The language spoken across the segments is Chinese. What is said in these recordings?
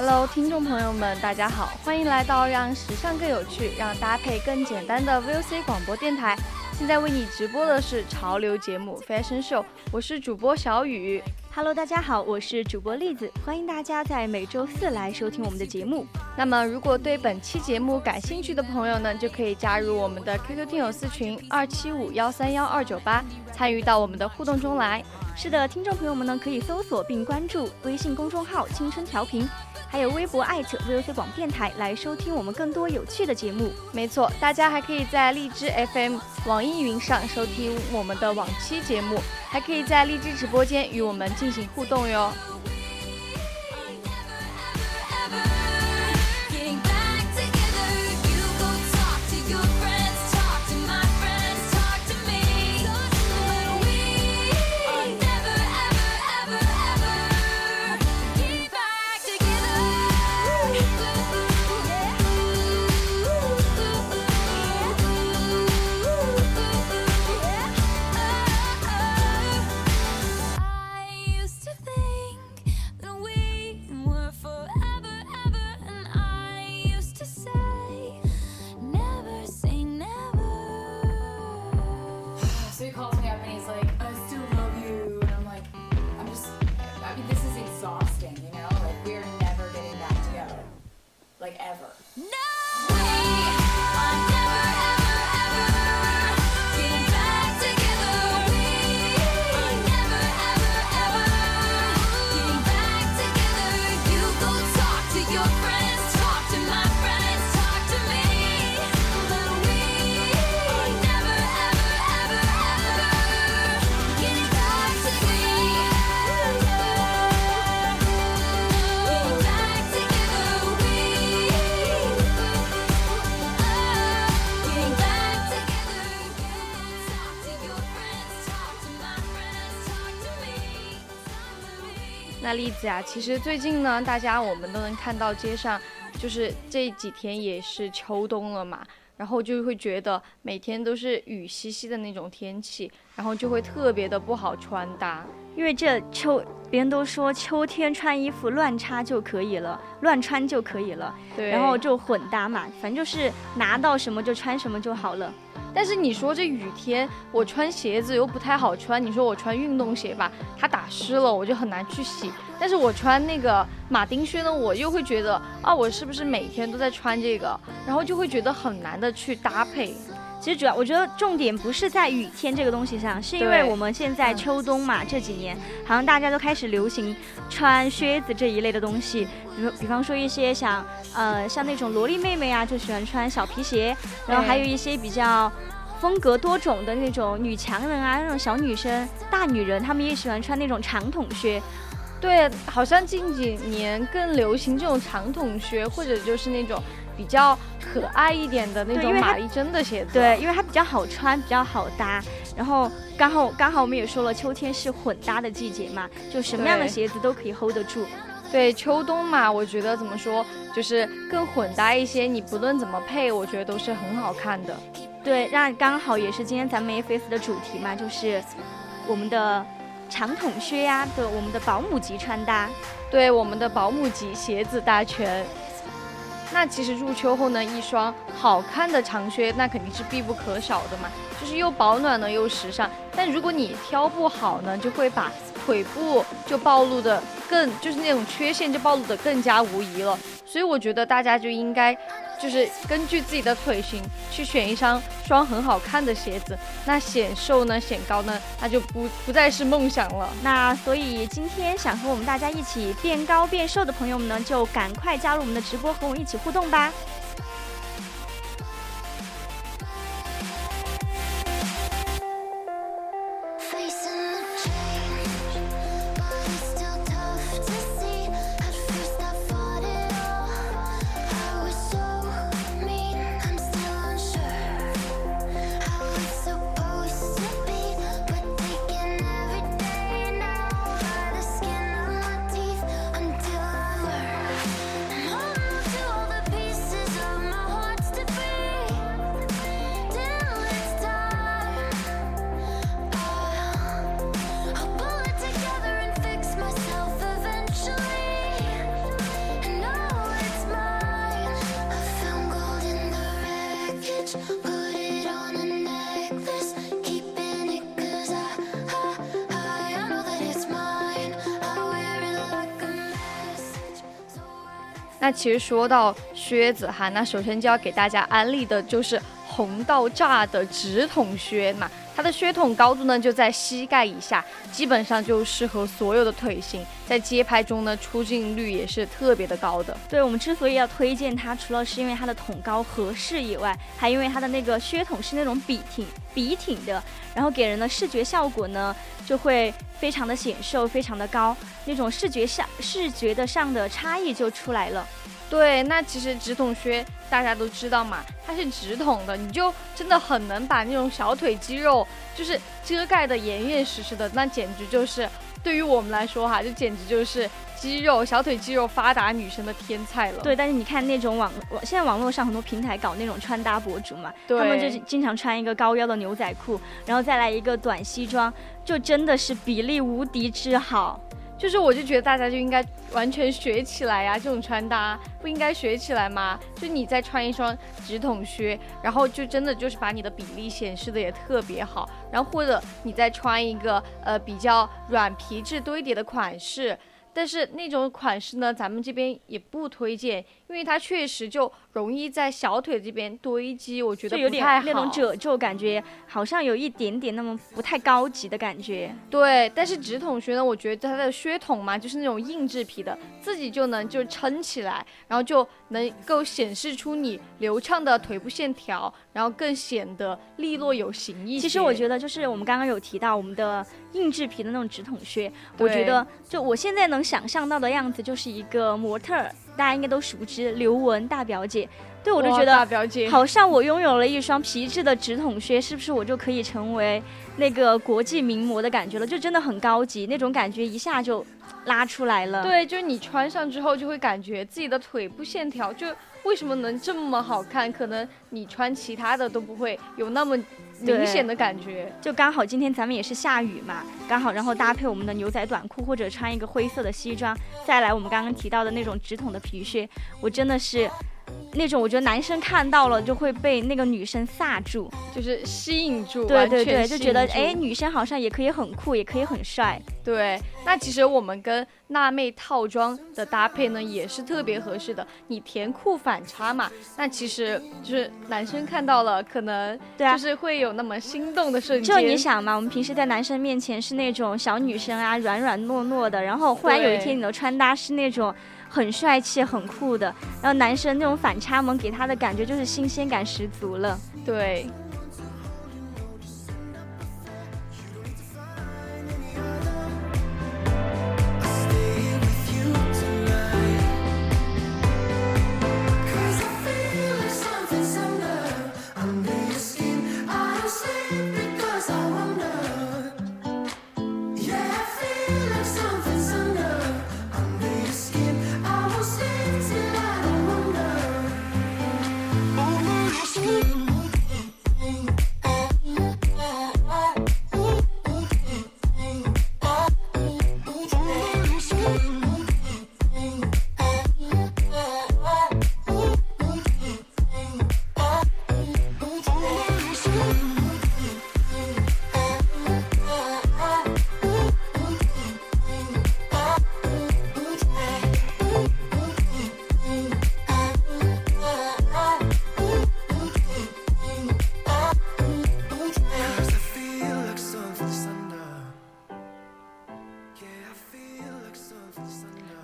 ！Hello，听众朋友们，大家好，欢迎来到让时尚更有趣、让搭配更简单的 VOC 广播电台。现在为你直播的是潮流节目 Fashion Show，我是主播小雨。Hello，大家好，我是主播栗子，欢迎大家在每周四来收听我们的节目。那么，如果对本期节目感兴趣的朋友呢，就可以加入我们的 QQ 听友四群二七五幺三幺二九八，参与到我们的互动中来。是的，听众朋友们呢，可以搜索并关注微信公众号“青春调频”。还有微博艾特 VOC 广电台来收听我们更多有趣的节目。没错，大家还可以在荔枝 FM、网易云上收听我们的往期节目，还可以在荔枝直播间与我们进行互动哟。那栗子呀，其实最近呢，大家我们都能看到街上，就是这几天也是秋冬了嘛，然后就会觉得每天都是雨淅淅的那种天气，然后就会特别的不好穿搭，因为这秋别人都说秋天穿衣服乱插就可以了，乱穿就可以了，对，然后就混搭嘛，反正就是拿到什么就穿什么就好了。但是你说这雨天，我穿鞋子又不太好穿。你说我穿运动鞋吧，它打湿了我就很难去洗。但是我穿那个马丁靴呢，我又会觉得啊，我是不是每天都在穿这个？然后就会觉得很难的去搭配。其实主要我觉得重点不是在雨天这个东西上，是因为我们现在秋冬嘛，这几年好像大家都开始流行穿靴子这一类的东西。比如比方说一些像呃像那种萝莉妹妹啊，就喜欢穿小皮鞋。然后还有一些比较风格多种的那种女强人啊，那种小女生、大女人，她们也喜欢穿那种长筒靴。对，好像近几年更流行这种长筒靴，或者就是那种比较可爱一点的那种玛丽珍的鞋子。对，因为它比较好穿，比较好搭。然后刚好刚好我们也说了，秋天是混搭的季节嘛，就什么样的鞋子都可以 hold 得住。对，秋冬嘛，我觉得怎么说，就是更混搭一些。你不论怎么配，我觉得都是很好看的。对，那刚好也是今天咱们 FS 的主题嘛，就是我们的长筒靴呀的，我们的保姆级穿搭。对，我们的保姆级鞋子大全。那其实入秋后呢，一双好看的长靴，那肯定是必不可少的嘛，就是又保暖呢，又时尚。但如果你挑不好呢，就会把腿部就暴露的更，就是那种缺陷就暴露的更加无疑了。所以我觉得大家就应该。就是根据自己的腿型去选一双双很好看的鞋子，那显瘦呢，显高呢，那就不不再是梦想了。那所以今天想和我们大家一起变高变瘦的朋友们呢，就赶快加入我们的直播，和我们一起互动吧。那其实说到靴子哈，那首先就要给大家安利的就是红到炸的直筒靴嘛。它的靴筒高度呢就在膝盖以下，基本上就适合所有的腿型，在街拍中呢出镜率也是特别的高的。对我们之所以要推荐它，除了是因为它的筒高合适以外，还因为它的那个靴筒是那种笔挺笔挺的，然后给人的视觉效果呢就会非常的显瘦，非常的高，那种视觉上视觉的上的差异就出来了。对，那其实直筒靴大家都知道嘛，它是直筒的，你就真的很能把那种小腿肌肉就是遮盖的严严实实的，那简直就是对于我们来说哈，就简直就是肌肉小腿肌肉发达女生的天菜了。对，但是你看那种网网现在网络上很多平台搞那种穿搭博主嘛，他们就经常穿一个高腰的牛仔裤，然后再来一个短西装，就真的是比例无敌之好。就是，我就觉得大家就应该完全学起来呀，这种穿搭不应该学起来吗？就你再穿一双直筒靴，然后就真的就是把你的比例显示的也特别好，然后或者你再穿一个呃比较软皮质堆叠的款式。但是那种款式呢，咱们这边也不推荐，因为它确实就容易在小腿这边堆积，我觉得有点那种褶皱，感觉好像有一点点那么不太高级的感觉。对，但是直筒靴呢，我觉得它的靴筒嘛，就是那种硬质皮的，自己就能就撑起来，然后就能够显示出你流畅的腿部线条，然后更显得利落有型一些。其实我觉得就是我们刚刚有提到我们的。硬质皮的那种直筒靴，我觉得就我现在能想象到的样子，就是一个模特，大家应该都熟知刘雯大表姐。对我就觉得大表姐好像我拥有了一双皮质的直筒靴，是不是我就可以成为那个国际名模的感觉了？就真的很高级，那种感觉一下就拉出来了。对，就是你穿上之后就会感觉自己的腿部线条就为什么能这么好看？可能你穿其他的都不会有那么。明显的感觉，就刚好今天咱们也是下雨嘛，刚好然后搭配我们的牛仔短裤或者穿一个灰色的西装，再来我们刚刚提到的那种直筒的皮靴，我真的是。那种我觉得男生看到了就会被那个女生飒住，就是吸引住，对对对，就觉得哎，女生好像也可以很酷，也可以很帅。对，那其实我们跟辣妹套装的搭配呢，也是特别合适的。你甜酷反差嘛，那其实就是男生看到了，可能对啊，就是会有那么心动的瞬间。就你想嘛，我们平时在男生面前是那种小女生啊，软软糯糯的，然后忽然有一天你的穿搭是那种。很帅气、很酷的，然后男生那种反差萌给他的感觉就是新鲜感十足了。对。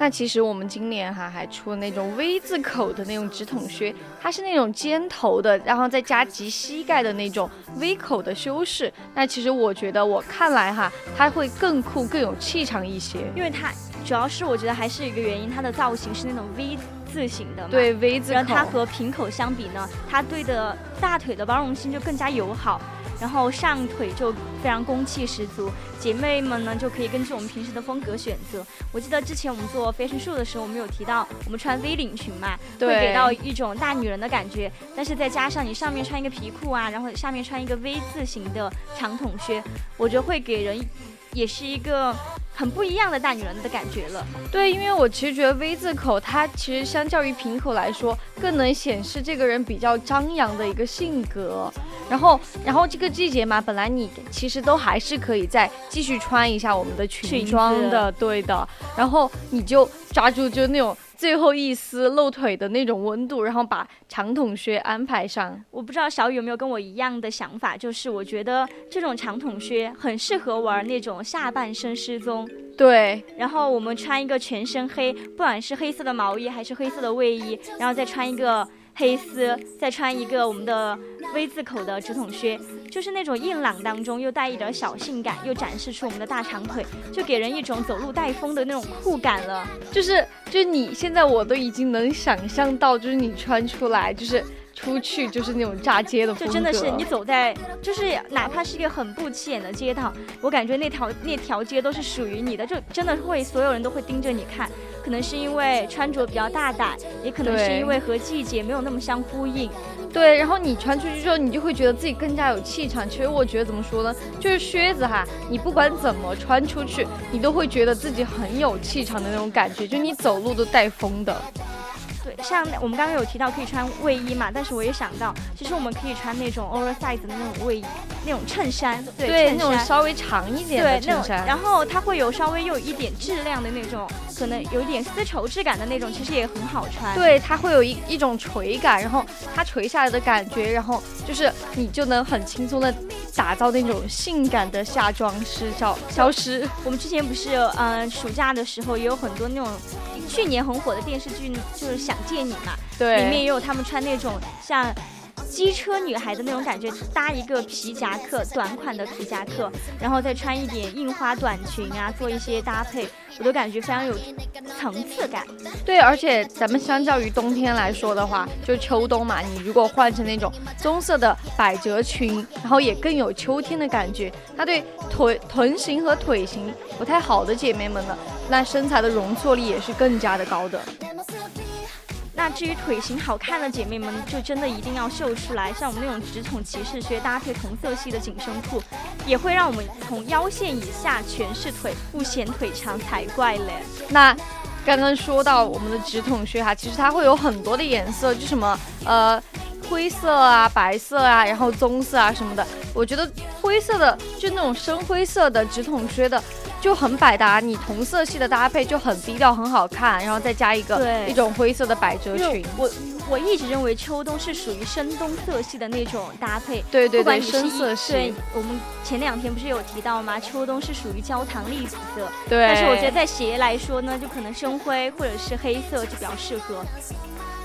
那其实我们今年哈还出了那种 V 字口的那种直筒靴，它是那种尖头的，然后再加及膝盖的那种 V 口的修饰。那其实我觉得我看来哈，它会更酷、更有气场一些，因为它主要是我觉得还是一个原因，它的造型是那种 V 字形的，对 V 字口。然后它和平口相比呢，它对的大腿的包容性就更加友好。然后上腿就非常攻气十足，姐妹们呢就可以根据我们平时的风格选择。我记得之前我们做 fashion show 的时候，我们有提到我们穿 V 领裙嘛，会给到一种大女人的感觉。但是再加上你上面穿一个皮裤啊，然后下面穿一个 V 字形的长筒靴，我觉得会给人也是一个。很不一样的大女人的感觉了，对，因为我其实觉得 V 字口它其实相较于平口来说，更能显示这个人比较张扬的一个性格。然后，然后这个季节嘛，本来你其实都还是可以再继续穿一下我们的裙装的，对的。然后你就抓住就那种。最后一丝露腿的那种温度，然后把长筒靴安排上。我不知道小雨有没有跟我一样的想法，就是我觉得这种长筒靴很适合玩那种下半身失踪。对，然后我们穿一个全身黑，不管是黑色的毛衣还是黑色的卫衣，然后再穿一个。黑丝，再穿一个我们的 V 字口的直筒靴，就是那种硬朗当中又带一点小性感，又展示出我们的大长腿，就给人一种走路带风的那种酷感了。就是，就是你现在我都已经能想象到，就是你穿出来，就是。出去就是那种炸街的就真的是你走在，就是哪怕是一个很不起眼的街道，我感觉那条那条街都是属于你的，就真的会所有人都会盯着你看。可能是因为穿着比较大胆，也可能是因为和季节没有那么相呼应。对，然后你穿出去之后，你就会觉得自己更加有气场。其实我觉得怎么说呢，就是靴子哈，你不管怎么穿出去，你都会觉得自己很有气场的那种感觉，就你走路都带风的。对，像我们刚刚有提到可以穿卫衣嘛，但是我也想到，其实我们可以穿那种 oversize 的那种卫衣，那种衬衫，对，那种稍微长一点的衬衫，然后它会有稍微又有一点质量的那种，可能有一点丝绸质感的那种，其实也很好穿。对，它会有一一种垂感，然后它垂下来的感觉，然后就是你就能很轻松的打造那种性感的夏装失消消失。我们之前不是嗯暑假的时候也有很多那种。去年很火的电视剧就是《想见你》嘛，对，里面也有他们穿那种像机车女孩的那种感觉，搭一个皮夹克，短款的皮夹克，然后再穿一点印花短裙啊，做一些搭配。我都感觉非常有层次感，对，而且咱们相较于冬天来说的话，就秋冬嘛，你如果换成那种棕色的百褶裙，然后也更有秋天的感觉。它对腿臀型和腿型不太好的姐妹们呢，那身材的容错力也是更加的高的。那至于腿型好看的姐妹们，就真的一定要秀出来。像我们那种直筒骑士靴搭配同色系的紧身裤，也会让我们从腰线以下全是腿，不显腿长才怪嘞。那刚刚说到我们的直筒靴哈，其实它会有很多的颜色，就什么呃灰色啊、白色啊，然后棕色啊什么的。我觉得灰色的就那种深灰色的直筒靴的。就很百搭，你同色系的搭配就很低调，很好看，然后再加一个一种灰色的百褶裙。我我一直认为秋冬是属于深冬色系的那种搭配，对对对，深色系。对，我们前两天不是有提到吗？秋冬是属于焦糖栗子色，对。但是我觉得在鞋来说呢，就可能深灰或者是黑色就比较适合。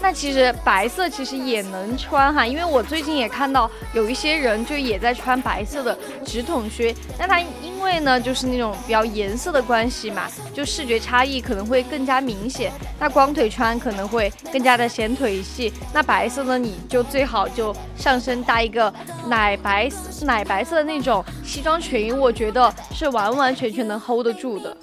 那其实白色其实也能穿哈，因为我最近也看到有一些人就也在穿白色的直筒靴，那它因为呢就是那种比较颜色的关系嘛，就视觉差异可能会更加明显。那光腿穿可能会更加的显腿细，那白色呢你就最好就上身搭一个奶白奶白色的那种西装裙，我觉得是完完全全能 hold 得住的。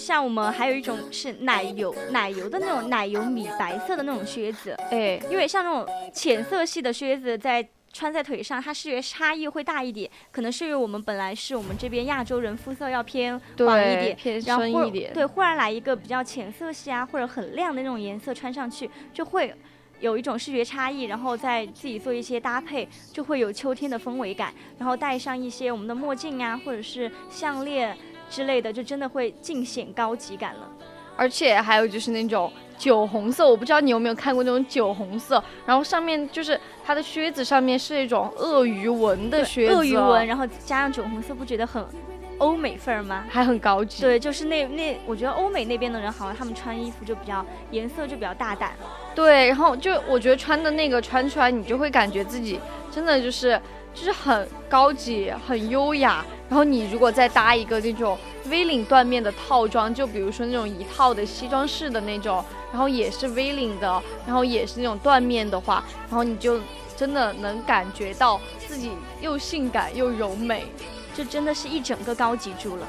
像我们还有一种是奶油奶油的那种奶油米白色的那种靴子，哎，因为像那种浅色系的靴子在穿在腿上，它视觉差异会大一点，可能是因为我们本来是我们这边亚洲人肤色要偏黄一点，偏深一点，对，忽然来一个比较浅色系啊或者很亮的那种颜色穿上去，就会有一种视觉差异，然后再自己做一些搭配，就会有秋天的氛围感，然后戴上一些我们的墨镜啊或者是项链。之类的，就真的会尽显高级感了。而且还有就是那种酒红色，我不知道你有没有看过那种酒红色，然后上面就是它的靴子上面是一种鳄鱼纹的靴子，鳄鱼纹，然后加上酒红色，不觉得很欧美范儿吗？还很高级。对，就是那那，我觉得欧美那边的人好像他们穿衣服就比较颜色就比较大胆。对，然后就我觉得穿的那个穿出来，你就会感觉自己真的就是就是很高级、很优雅。然后你如果再搭一个那种 V 领缎面的套装，就比如说那种一套的西装式的那种，然后也是 V 领的，然后也是那种缎面的话，然后你就真的能感觉到自己又性感又柔美，就真的是一整个高级住了。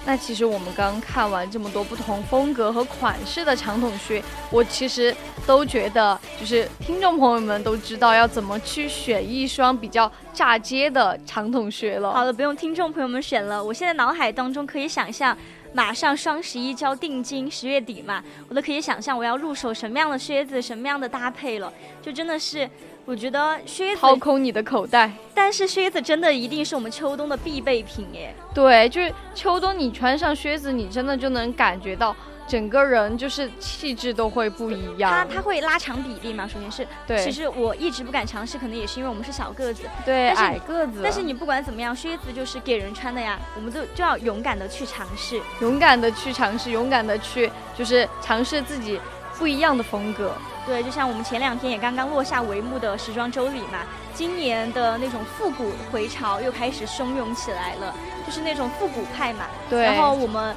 那其实我们刚看完这么多不同风格和款式的长筒靴，我其实都觉得，就是听众朋友们都知道要怎么去选一双比较炸街的长筒靴了。好了，不用听众朋友们选了，我现在脑海当中可以想象，马上双十一交定金，十月底嘛，我都可以想象我要入手什么样的靴子，什么样的搭配了，就真的是。我觉得靴子掏空你的口袋，但是靴子真的一定是我们秋冬的必备品耶。对，就是秋冬你穿上靴子，你真的就能感觉到整个人就是气质都会不一样。它它会拉长比例嘛？首先是，对。其实我一直不敢尝试，可能也是因为我们是小个子，对，矮个子。但是你不管怎么样，靴子就是给人穿的呀，我们就就要勇敢的去尝试，勇敢的去尝试，勇敢的去就是尝试自己不一样的风格。对，就像我们前两天也刚刚落下帷幕的时装周里嘛，今年的那种复古回潮又开始汹涌起来了，就是那种复古派嘛。对。然后我们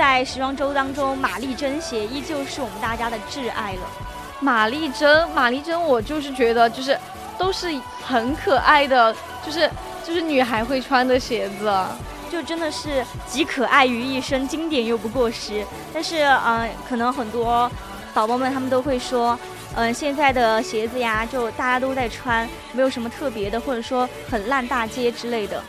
在时装周当中，玛丽珍鞋依旧是我们大家的挚爱了。玛丽珍，玛丽珍，我就是觉得就是都是很可爱的，就是就是女孩会穿的鞋子，就真的是集可爱于一身，经典又不过时。但是嗯，可能很多。宝宝们，他们都会说，嗯，现在的鞋子呀，就大家都在穿，没有什么特别的，或者说很烂大街之类的。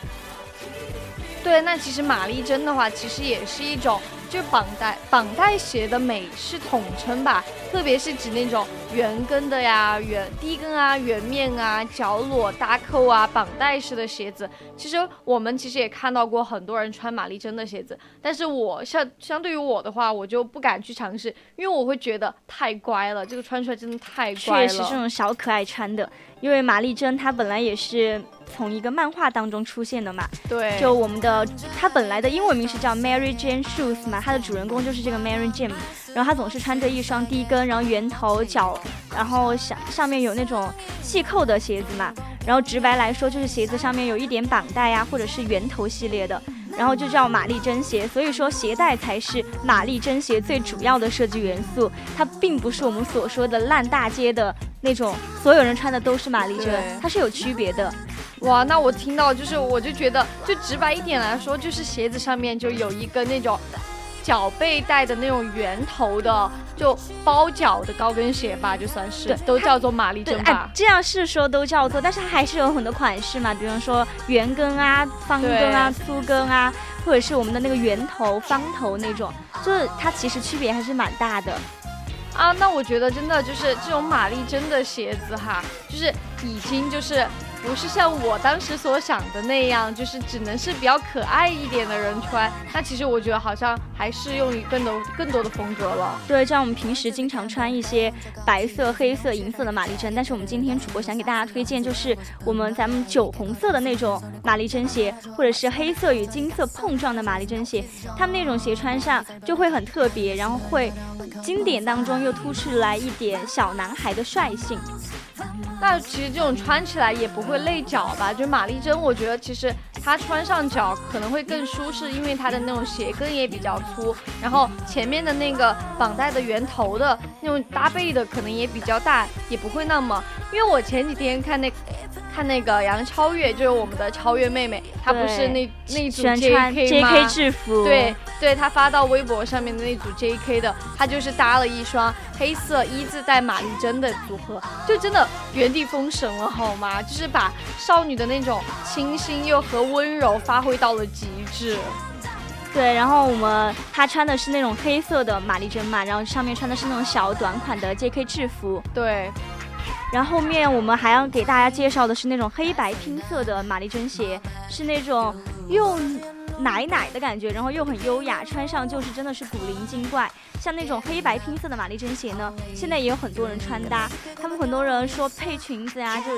对，那其实玛丽珍的话，其实也是一种。就绑带绑带鞋的美是统称吧，特别是指那种圆跟的呀、圆低跟啊、圆面啊、脚裸搭扣啊、绑带式的鞋子。其实我们其实也看到过很多人穿玛丽珍的鞋子，但是我相相对于我的话，我就不敢去尝试，因为我会觉得太乖了，这个穿出来真的太乖了。确实，这种小可爱穿的，因为玛丽珍她本来也是。从一个漫画当中出现的嘛，对，就我们的它本来的英文名是叫 Mary Jane Shoes 嘛，它的主人公就是这个 Mary Jane，然后她总是穿着一双低跟，然后圆头脚，然后上上面有那种细扣的鞋子嘛，然后直白来说就是鞋子上面有一点绑带呀，或者是圆头系列的，然后就叫玛丽珍鞋，所以说鞋带才是玛丽珍鞋最主要的设计元素，它并不是我们所说的烂大街的那种，所有人穿的都是玛丽珍，它是有区别的。哇，那我听到就是，我就觉得，就直白一点来说，就是鞋子上面就有一个那种脚背带的那种圆头的，就包脚的高跟鞋吧，就算是，都叫做玛丽珍吧。这样是说都叫做，但是它还是有很多款式嘛，比方说圆跟啊、方跟啊、粗跟啊，或者是我们的那个圆头、方头那种，就是它其实区别还是蛮大的。啊，那我觉得真的就是这种玛丽珍的鞋子哈，就是已经就是。不是像我当时所想的那样，就是只能是比较可爱一点的人穿。那其实我觉得好像还适用于更多更多的风格了。对，像我们平时经常穿一些白色、黑色、银色的玛丽珍，但是我们今天主播想给大家推荐，就是我们咱们酒红色的那种玛丽珍鞋，或者是黑色与金色碰撞的玛丽珍鞋。他们那种鞋穿上就会很特别，然后会经典当中又突出来一点小男孩的率性。那其实这种穿起来也不会累脚吧？就玛丽珍，我觉得其实它穿上脚可能会更舒适，因为它的那种鞋跟也比较粗，然后前面的那个绑带的圆头的那种搭配的可能也比较大，也不会那么。因为我前几天看那。看那个杨超越，就是我们的超越妹妹，她不是那那组 J K 制服，对对，她发到微博上面的那组 J K 的，她就是搭了一双黑色一字带玛丽珍的组合，就真的原地封神了，好吗？就是把少女的那种清新又和温柔发挥到了极致。对，然后我们她穿的是那种黑色的玛丽珍嘛，然后上面穿的是那种小短款的 J K 制服，对。然后后面我们还要给大家介绍的是那种黑白拼色的玛丽珍鞋，是那种又奶奶的感觉，然后又很优雅，穿上就是真的是古灵精怪。像那种黑白拼色的玛丽珍鞋呢，现在也有很多人穿搭。他们很多人说配裙子呀，就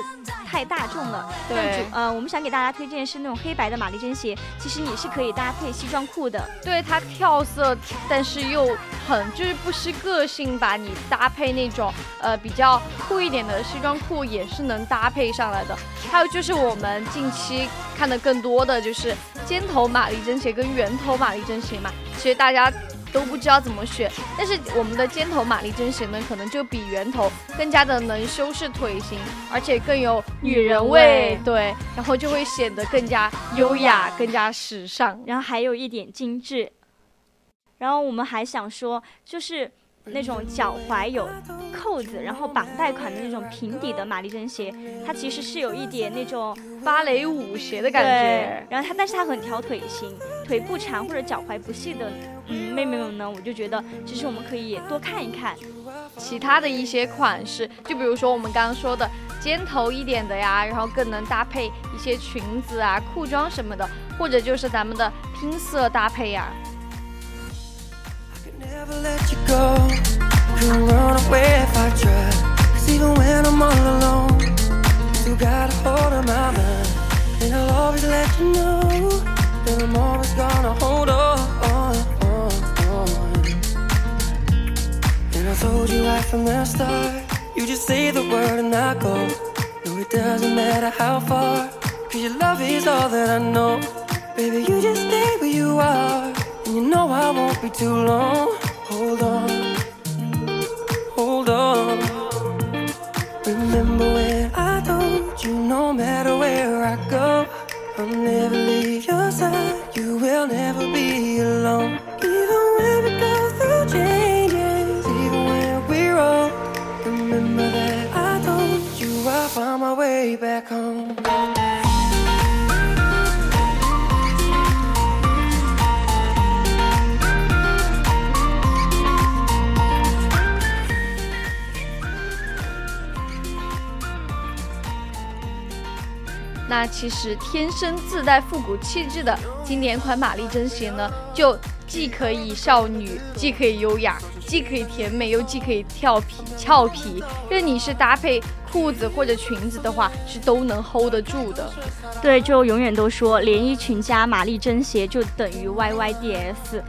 太大众了。对，呃，我们想给大家推荐是那种黑白的玛丽珍鞋，其实你是可以搭配西装裤的。对，它跳色，但是又很就是不失个性吧。你搭配那种呃比较酷一点的西装裤也是能搭配上来的。还有就是我们近期看的更多的就是尖头玛丽珍鞋跟圆头玛丽珍鞋嘛，其实大家。都不知道怎么选，但是我们的尖头玛丽珍鞋呢，可能就比圆头更加的能修饰腿型，而且更有女人味，对，然后就会显得更加优雅、更加时尚，然后还有一点精致。然后我们还想说，就是。那种脚踝有扣子，然后绑带款的那种平底的玛丽珍鞋，它其实是有一点那种芭蕾舞鞋的感觉。然后它，但是它很挑腿型，腿不长或者脚踝不细的，嗯，妹妹们呢，我就觉得其实我们可以多看一看其他的一些款式，就比如说我们刚刚说的尖头一点的呀，然后更能搭配一些裙子啊、裤装什么的，或者就是咱们的拼色搭配呀。Never let you go. Couldn't run away if I tried. Cause even when I'm all alone, you got a hold of my mind. And I'll always let you know that I'm always gonna hold on. And I told you right from the start. You just say the word and I go. No, it doesn't matter how far. Cause your love is all that I know. Baby, you just stay where you are. And you know I won't be too long. 其实天生自带复古气质的经典款玛丽珍鞋呢，就既可以少女，既可以优雅，既可以甜美，又既可以俏皮俏皮。任你是搭配裤子或者裙子的话，是都能 hold 得住的。对，就永远都说连衣裙加玛丽珍鞋就等于 YYDS，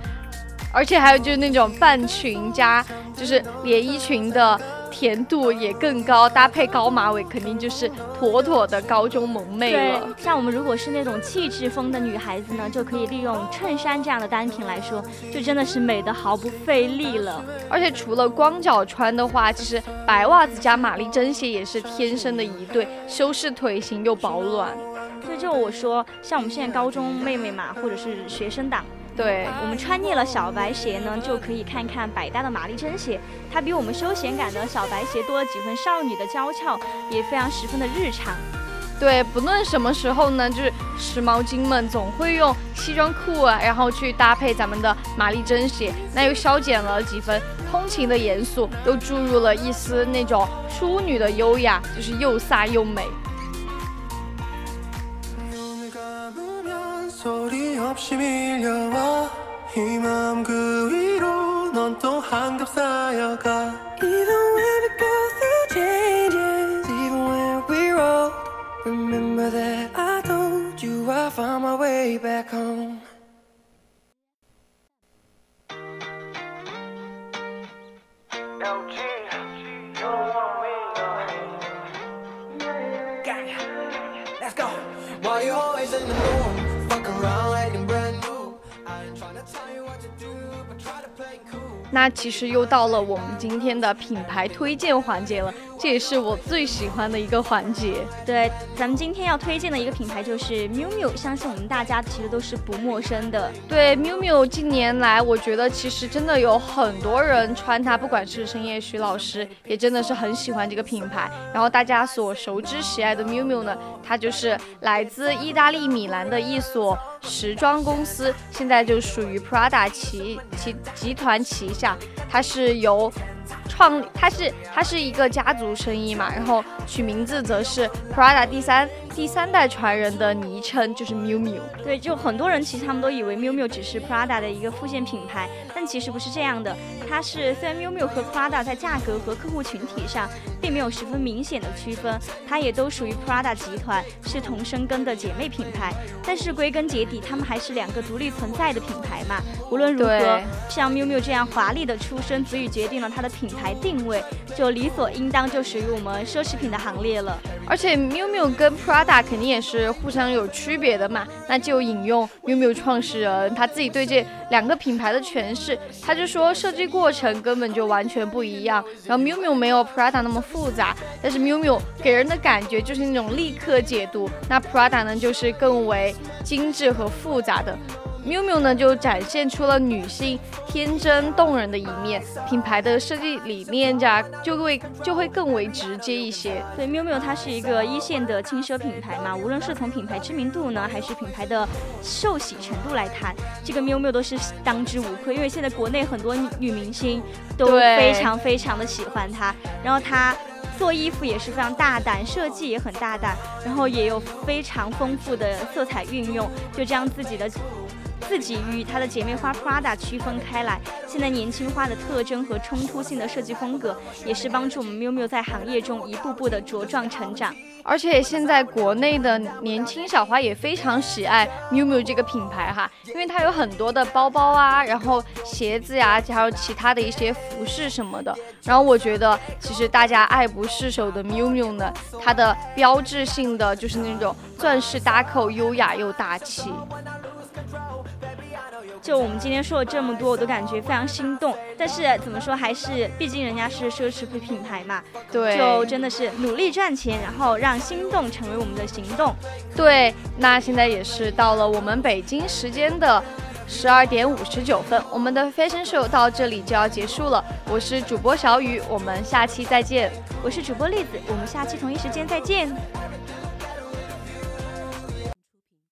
而且还有就是那种半裙加就是连衣裙的。甜度也更高，搭配高马尾，肯定就是妥妥的高中萌妹了。像我们如果是那种气质风的女孩子呢，就可以利用衬衫这样的单品来说，就真的是美的毫不费力了。而且除了光脚穿的话，其实白袜子加玛丽珍鞋也是天生的一对，修饰腿型又保暖。所以就我说，像我们现在高中妹妹嘛，或者是学生党。对我们穿腻了小白鞋呢，就可以看看百搭的玛丽珍鞋，它比我们休闲感的小白鞋多了几分少女的娇俏，也非常十分的日常。对，不论什么时候呢，就是时髦精们总会用西装裤啊，然后去搭配咱们的玛丽珍鞋，那又消减了几分通勤的严肃，又注入了一丝那种淑女的优雅，就是又飒又美。 소리 없이 밀려와 이 마음 그 위로 넌 또 한겹 쌓여가 Even when we go through changes Even when we're old Remember that I told you I found my way back home 那其实又到了我们今天的品牌推荐环节了。这也是我最喜欢的一个环节。对，咱们今天要推荐的一个品牌就是 miu miu，相信我们大家其实都是不陌生的。对，miu miu 近年来，我觉得其实真的有很多人穿它，不管是深夜徐老师，也真的是很喜欢这个品牌。然后大家所熟知喜爱的 miu miu 呢，它就是来自意大利米兰的一所时装公司，现在就属于 Prada 旗旗集团旗下，它是由。创，它是它是一个家族生意嘛，然后取名字则是 Prada 第三。第三代传人的昵称就是 miu miu，对，就很多人其实他们都以为 miu miu 只是 Prada 的一个副线品牌，但其实不是这样的。它是虽然 miu miu 和 Prada 在价格和客户群体上并没有十分明显的区分，它也都属于 Prada 集团，是同生根的姐妹品牌。但是归根结底，它们还是两个独立存在的品牌嘛。无论如何，像 miu miu 这样华丽的出身，足以决定了它的品牌定位，就理所应当就属于我们奢侈品的行列了。而且 miu miu 跟 Prada 肯定也是互相有区别的嘛，那就引用 miu miu 创始人他自己对这两个品牌的诠释，他就说设计过程根本就完全不一样，然后 miu miu 没有 Prada 那么复杂，但是 miu miu 给人的感觉就是那种立刻解读，那 Prada 呢就是更为精致和复杂的。Miu miu 呢就展现出了女性天真动人的一面，品牌的设计理念呀就会就会更为直接一些。对，miu miu 它是一个一线的轻奢品牌嘛，无论是从品牌知名度呢，还是品牌的受喜程度来谈，这个 miu miu 都是当之无愧。因为现在国内很多女明星都非常非常的喜欢它，然后它做衣服也是非常大胆，设计也很大胆，然后也有非常丰富的色彩运用，就这样自己的。自己与她的姐妹花 Prada 区分开来，现在年轻化的特征和冲突性的设计风格，也是帮助我们 miu miu 在行业中一步步的茁壮成长。而且现在国内的年轻小花也非常喜爱 miu miu 这个品牌哈，因为它有很多的包包啊，然后鞋子呀，还有其他的一些服饰什么的。然后我觉得，其实大家爱不释手的 miu miu 呢，它的标志性的就是那种钻石搭扣，优雅又大气。就我们今天说了这么多，我都感觉非常心动。但是怎么说，还是毕竟人家是奢侈品品牌嘛，对，就真的是努力赚钱，然后让心动成为我们的行动。对，那现在也是到了我们北京时间的十二点五十九分，我们的 Fashion Show 到这里就要结束了。我是主播小雨，我们下期再见。我是主播栗子，我们下期同一时间再见。